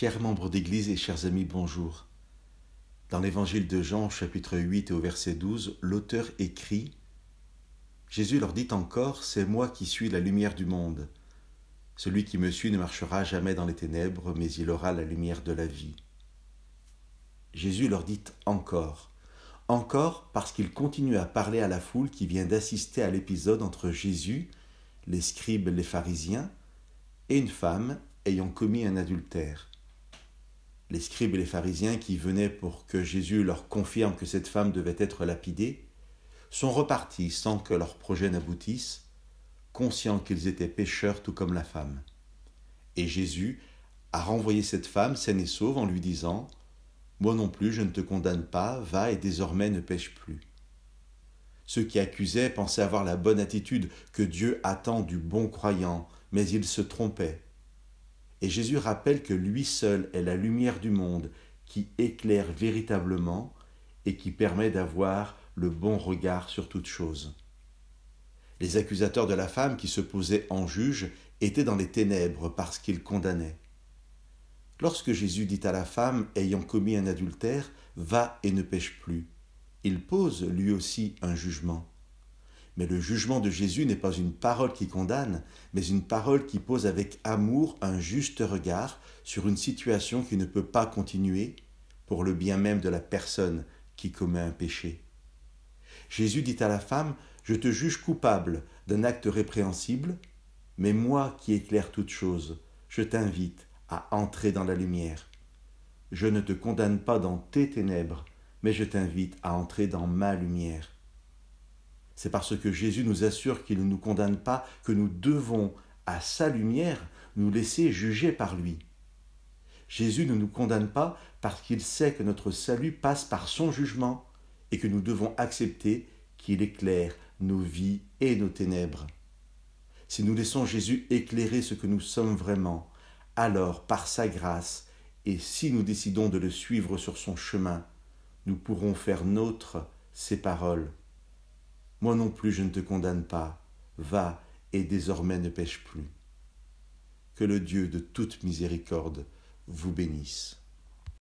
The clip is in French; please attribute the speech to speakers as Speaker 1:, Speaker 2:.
Speaker 1: Chers membres d'Église et chers amis, bonjour. Dans l'évangile de Jean, chapitre 8 et au verset 12, l'auteur écrit Jésus leur dit encore C'est moi qui suis la lumière du monde. Celui qui me suit ne marchera jamais dans les ténèbres, mais il aura la lumière de la vie. Jésus leur dit encore. Encore parce qu'il continue à parler à la foule qui vient d'assister à l'épisode entre Jésus, les scribes, les pharisiens, et une femme ayant commis un adultère. Les scribes et les pharisiens qui venaient pour que Jésus leur confirme que cette femme devait être lapidée sont repartis sans que leur projet n'aboutisse, conscients qu'ils étaient pécheurs tout comme la femme. Et Jésus a renvoyé cette femme saine et sauve en lui disant Moi non plus je ne te condamne pas, va et désormais ne pêche plus. Ceux qui accusaient pensaient avoir la bonne attitude que Dieu attend du bon croyant, mais ils se trompaient. Et Jésus rappelle que lui seul est la lumière du monde qui éclaire véritablement et qui permet d'avoir le bon regard sur toute chose. Les accusateurs de la femme qui se posaient en juge étaient dans les ténèbres parce qu'ils condamnaient. Lorsque Jésus dit à la femme ayant commis un adultère, Va et ne pêche plus, il pose lui aussi un jugement. Mais le jugement de Jésus n'est pas une parole qui condamne, mais une parole qui pose avec amour un juste regard sur une situation qui ne peut pas continuer pour le bien même de la personne qui commet un péché. Jésus dit à la femme, Je te juge coupable d'un acte répréhensible, mais moi qui éclaire toute chose, je t'invite à entrer dans la lumière. Je ne te condamne pas dans tes ténèbres, mais je t'invite à entrer dans ma lumière. C'est parce que Jésus nous assure qu'il ne nous condamne pas que nous devons, à sa lumière, nous laisser juger par lui. Jésus ne nous condamne pas parce qu'il sait que notre salut passe par son jugement et que nous devons accepter qu'il éclaire nos vies et nos ténèbres. Si nous laissons Jésus éclairer ce que nous sommes vraiment, alors par sa grâce, et si nous décidons de le suivre sur son chemin, nous pourrons faire nôtre ses paroles moi non plus je ne te condamne pas, va et désormais ne pêche plus. Que le Dieu de toute miséricorde vous bénisse.